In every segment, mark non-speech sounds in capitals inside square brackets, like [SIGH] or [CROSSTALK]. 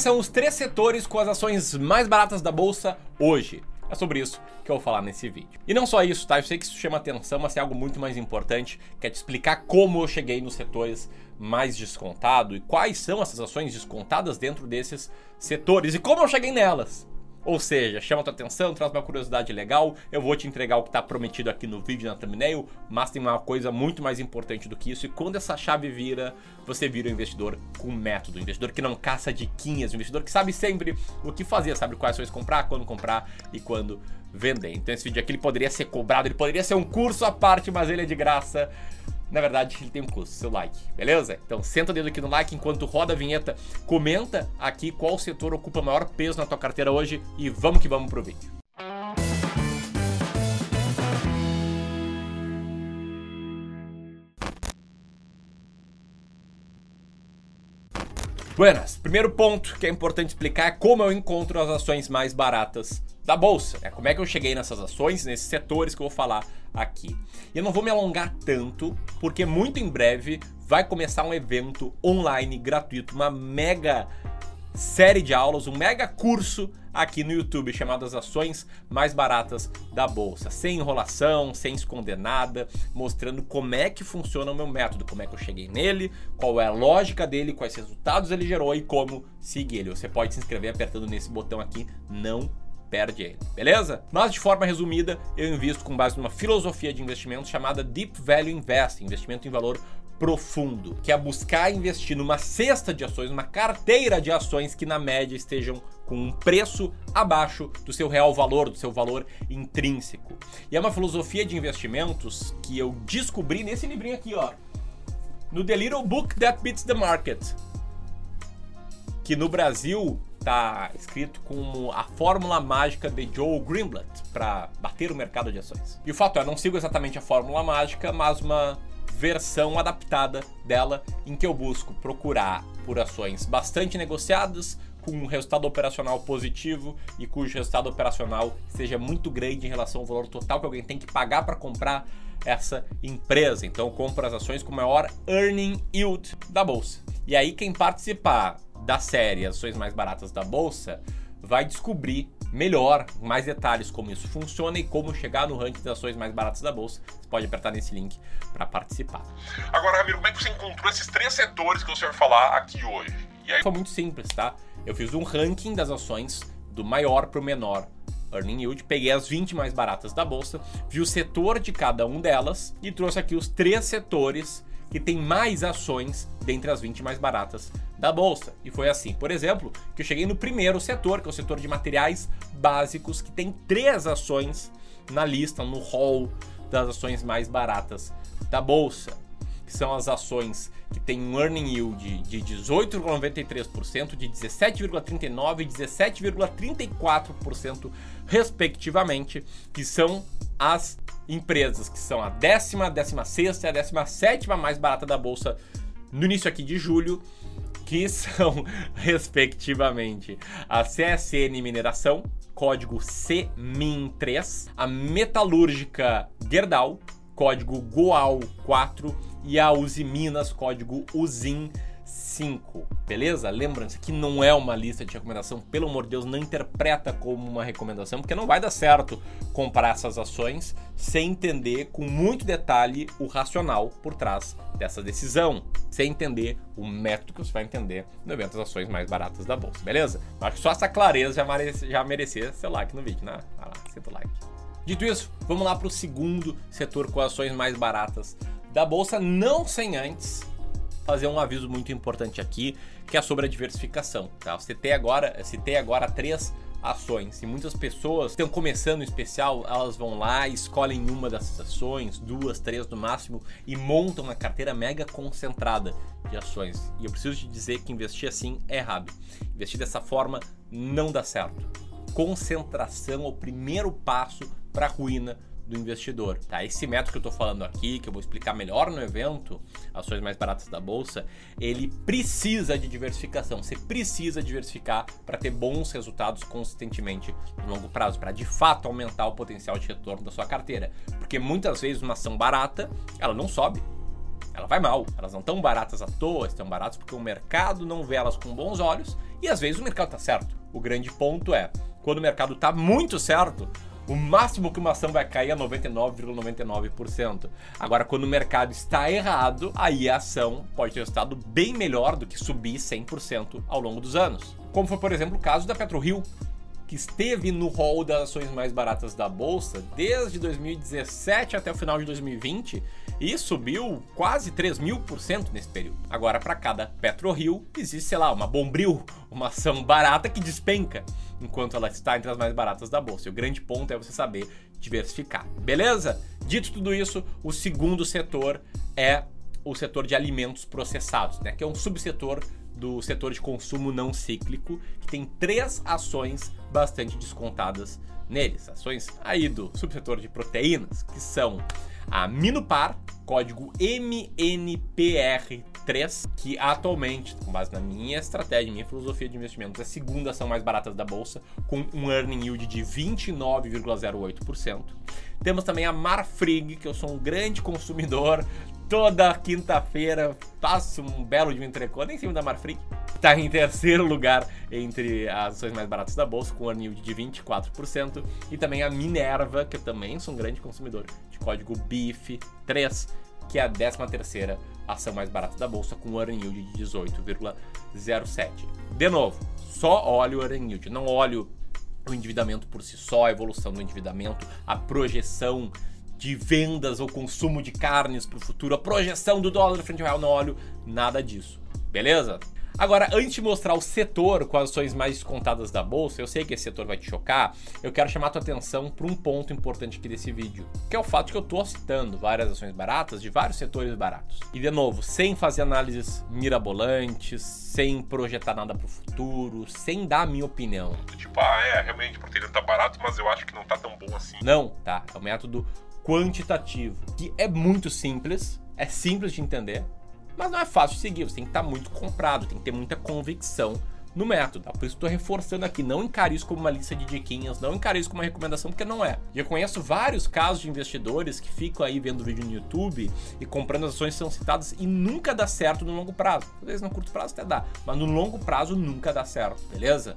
Quais são os três setores com as ações mais baratas da bolsa hoje? É sobre isso que eu vou falar nesse vídeo. E não só isso, tá? Eu sei que isso chama atenção, mas é algo muito mais importante, que é te explicar como eu cheguei nos setores mais descontados e quais são essas ações descontadas dentro desses setores e como eu cheguei nelas. Ou seja, chama tua atenção, traz uma curiosidade legal, eu vou te entregar o que está prometido aqui no vídeo na thumbnail, mas tem uma coisa muito mais importante do que isso, e quando essa chave vira, você vira um investidor com método, um investidor que não caça diquinhas, um investidor que sabe sempre o que fazer, sabe quais ações comprar, quando comprar e quando vender. Então esse vídeo aqui ele poderia ser cobrado, ele poderia ser um curso à parte, mas ele é de graça na verdade ele tem um custo, seu like, beleza? Então senta o dedo aqui no like enquanto roda a vinheta, comenta aqui qual setor ocupa maior peso na tua carteira hoje e vamos que vamos pro vídeo. Buenas, primeiro ponto que é importante explicar é como eu encontro as ações mais baratas da bolsa. É como é que eu cheguei nessas ações, nesses setores que eu vou falar aqui. E eu não vou me alongar tanto, porque muito em breve vai começar um evento online gratuito, uma mega série de aulas, um mega curso aqui no YouTube chamado As Ações Mais Baratas da Bolsa. Sem enrolação, sem esconder nada, mostrando como é que funciona o meu método, como é que eu cheguei nele, qual é a lógica dele, quais resultados ele gerou e como seguir ele. Você pode se inscrever apertando nesse botão aqui, não perde ele, beleza? Mas de forma resumida, eu invisto com base numa filosofia de investimento chamada Deep Value Investing, investimento em valor profundo, que é buscar investir numa cesta de ações, uma carteira de ações que na média estejam com um preço abaixo do seu real valor, do seu valor intrínseco. E é uma filosofia de investimentos que eu descobri nesse livrinho aqui, ó, no The Little Book That Beats the Market, que no Brasil tá escrito como a fórmula mágica de Joe Greenblatt para bater o mercado de ações. E o fato é, não sigo exatamente a fórmula mágica, mas uma versão adaptada dela em que eu busco procurar por ações bastante negociadas, com um resultado operacional positivo e cujo resultado operacional seja muito grande em relação ao valor total que alguém tem que pagar para comprar essa empresa. Então eu compro as ações com maior earning yield da bolsa. E aí quem participar da série Ações Mais Baratas da Bolsa vai descobrir melhor, mais detalhes como isso funciona e como chegar no ranking das ações mais baratas da bolsa. Você pode apertar nesse link para participar. Agora, Ramiro, como é que você encontrou esses três setores que você vai falar aqui hoje? E aí... Foi muito simples, tá? Eu fiz um ranking das ações do maior para o menor earning yield, peguei as 20 mais baratas da bolsa, vi o setor de cada um delas e trouxe aqui os três setores que tem mais ações dentre as 20 mais baratas da bolsa. E foi assim, por exemplo, que eu cheguei no primeiro setor, que é o setor de materiais básicos, que tem três ações na lista, no hall das ações mais baratas da bolsa, que são as ações que têm um earning yield de 18,93%, de 17,39% e 17,34%, respectivamente, que são as empresas que são a décima, décima sexta e a décima sétima mais barata da bolsa no início aqui de julho, que são, [LAUGHS] respectivamente, a CSN Mineração, código CMIN3, a Metalúrgica Gerdau, código GOAL4 e a Uzi Minas, código UZIN 5, beleza? Lembrando, isso aqui não é uma lista de recomendação, pelo amor de Deus, não interpreta como uma recomendação, porque não vai dar certo comprar essas ações sem entender com muito detalhe o racional por trás dessa decisão, sem entender o método que você vai entender no evento das ações mais baratas da bolsa, beleza? Acho que só essa clareza já, merece, já merecia seu like no vídeo, né? Vai lá, senta o like. Dito isso, vamos lá para o segundo setor com ações mais baratas da bolsa, não sem antes fazer um aviso muito importante aqui, que é sobre a diversificação. Tá? Eu citei agora, citei agora três ações e muitas pessoas estão começando em especial, elas vão lá, escolhem uma dessas ações, duas, três no máximo e montam uma carteira mega concentrada de ações. E eu preciso te dizer que investir assim é errado. Investir dessa forma não dá certo. Concentração é o primeiro passo para a ruína do investidor, tá? Esse método que eu estou falando aqui, que eu vou explicar melhor no evento, ações mais baratas da bolsa, ele precisa de diversificação. Você precisa diversificar para ter bons resultados consistentemente no longo prazo, para de fato aumentar o potencial de retorno da sua carteira. Porque muitas vezes uma ação barata, ela não sobe, ela vai mal. Elas não estão baratas à toa, estão baratas porque o mercado não vê elas com bons olhos E às vezes o mercado tá certo. O grande ponto é, quando o mercado tá muito certo, o máximo que uma ação vai cair é 99,99%. Agora, quando o mercado está errado, aí a ação pode ter estado bem melhor do que subir 100% ao longo dos anos. Como foi, por exemplo, o caso da PetroRio, que esteve no hall das ações mais baratas da bolsa desde 2017 até o final de 2020 e subiu quase 3 mil por cento nesse período. Agora, para cada PetroRio, existe, sei lá, uma Bombril, [LAUGHS] uma ação barata que despenca enquanto ela está entre as mais baratas da bolsa. E o grande ponto é você saber diversificar, beleza? Dito tudo isso, o segundo setor é o setor de alimentos processados, né, que é um subsetor do setor de consumo não cíclico, que tem três ações bastante descontadas neles. Ações aí do subsetor de proteínas, que são a Minupar, código MNPR3, que atualmente, com base na minha estratégia, minha filosofia de investimentos, é a segunda ação mais barata da bolsa, com um earning yield de 29,08%. Temos também a Marfrig, que eu sou um grande consumidor toda quinta-feira faço um belo de um entrecô, nem em cima da Marfrig. Está em terceiro lugar entre as ações mais baratas da bolsa, com um yield de 24%. E também a Minerva, que eu também sou um grande consumidor, de código BIF3, que é a 13 terceira ação mais barata da bolsa, com um earning yield de 18,07. De novo, só olho o earning yield, não olho o endividamento por si só, a evolução do endividamento, a projeção de vendas ou consumo de carnes para o futuro, a projeção do dólar frente ao real, não olho nada disso. Beleza? Agora, antes de mostrar o setor com as ações mais descontadas da bolsa, eu sei que esse setor vai te chocar, eu quero chamar a tua atenção para um ponto importante aqui desse vídeo, que é o fato que eu estou citando várias ações baratas de vários setores baratos. E de novo, sem fazer análises mirabolantes, sem projetar nada para o futuro, sem dar a minha opinião. Tipo, ah, é, realmente o proteína tá barato, mas eu acho que não tá tão bom assim. Não, tá? É um método quantitativo, que é muito simples, é simples de entender, mas não é fácil seguir. Você tem que estar muito comprado, tem que ter muita convicção no método. Tá? Por isso estou reforçando aqui, não encare isso como uma lista de diquinhas, não encare isso como uma recomendação, porque não é. E eu conheço vários casos de investidores que ficam aí vendo vídeo no YouTube e comprando as ações que são citadas e nunca dá certo no longo prazo. Às vezes no curto prazo até dá, mas no longo prazo nunca dá certo, beleza?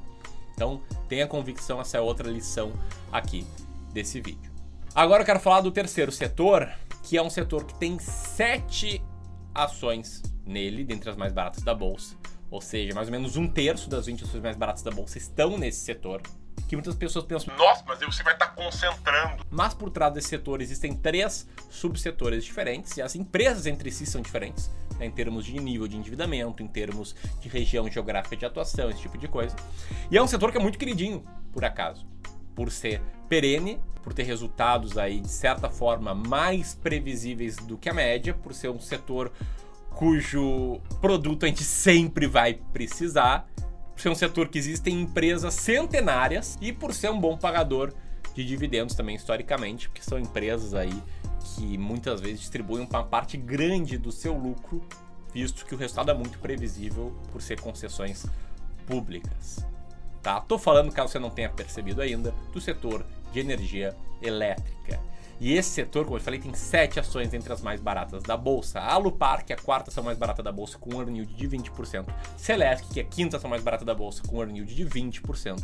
Então tenha convicção, essa é outra lição aqui desse vídeo. Agora eu quero falar do terceiro setor, que é um setor que tem sete ações nele, dentre as mais baratas da bolsa. Ou seja, mais ou menos um terço das 20 ações mais baratas da bolsa estão nesse setor. Que muitas pessoas pensam. Nossa, mas você vai estar tá concentrando. Mas por trás desse setor existem três subsetores diferentes e as empresas entre si são diferentes. Né, em termos de nível de endividamento, em termos de região geográfica de atuação, esse tipo de coisa. E é um setor que é muito queridinho, por acaso por ser perene, por ter resultados aí de certa forma mais previsíveis do que a média, por ser um setor cujo produto a gente sempre vai precisar, por ser um setor que existem empresas centenárias e por ser um bom pagador de dividendos também historicamente, porque são empresas aí que muitas vezes distribuem uma parte grande do seu lucro, visto que o resultado é muito previsível por ser concessões públicas tá? Tô falando, caso você não tenha percebido ainda, do setor de energia elétrica. E esse setor, como eu falei, tem sete ações entre as mais baratas da bolsa. A Alupar, que é a quarta ação mais barata da bolsa, com um earning yield de 20%. Celesc, que é a quinta ação mais barata da bolsa, com um earning yield de 20%.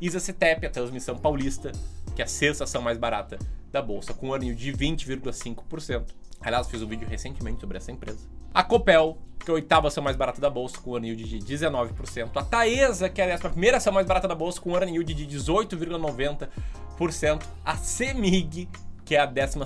Isacetep, a transmissão paulista, que é a sexta ação mais barata da bolsa, com um earning yield de 20,5%. Aliás, fiz um vídeo recentemente sobre essa empresa. A Copel, que é a oitava ação mais barata da bolsa, com um yield de 19%. A Taesa, que é a primeira ação mais barata da bolsa, com um yield de 18,90%. A Semig, que é a 12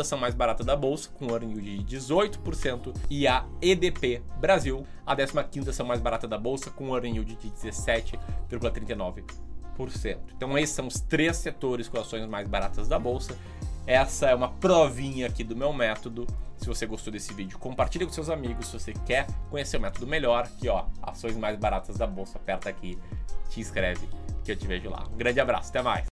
ação mais barata da bolsa, com earning yield de 18%. E a EDP Brasil, a 15 ação mais barata da bolsa, com earning yield de 17,39%. Então esses são os três setores com ações mais baratas da bolsa. Essa é uma provinha aqui do meu método. Se você gostou desse vídeo, compartilhe com seus amigos. Se você quer conhecer o método melhor, aqui ó, ações mais baratas da bolsa, aperta aqui, te inscreve que eu te vejo lá. Um grande abraço, até mais.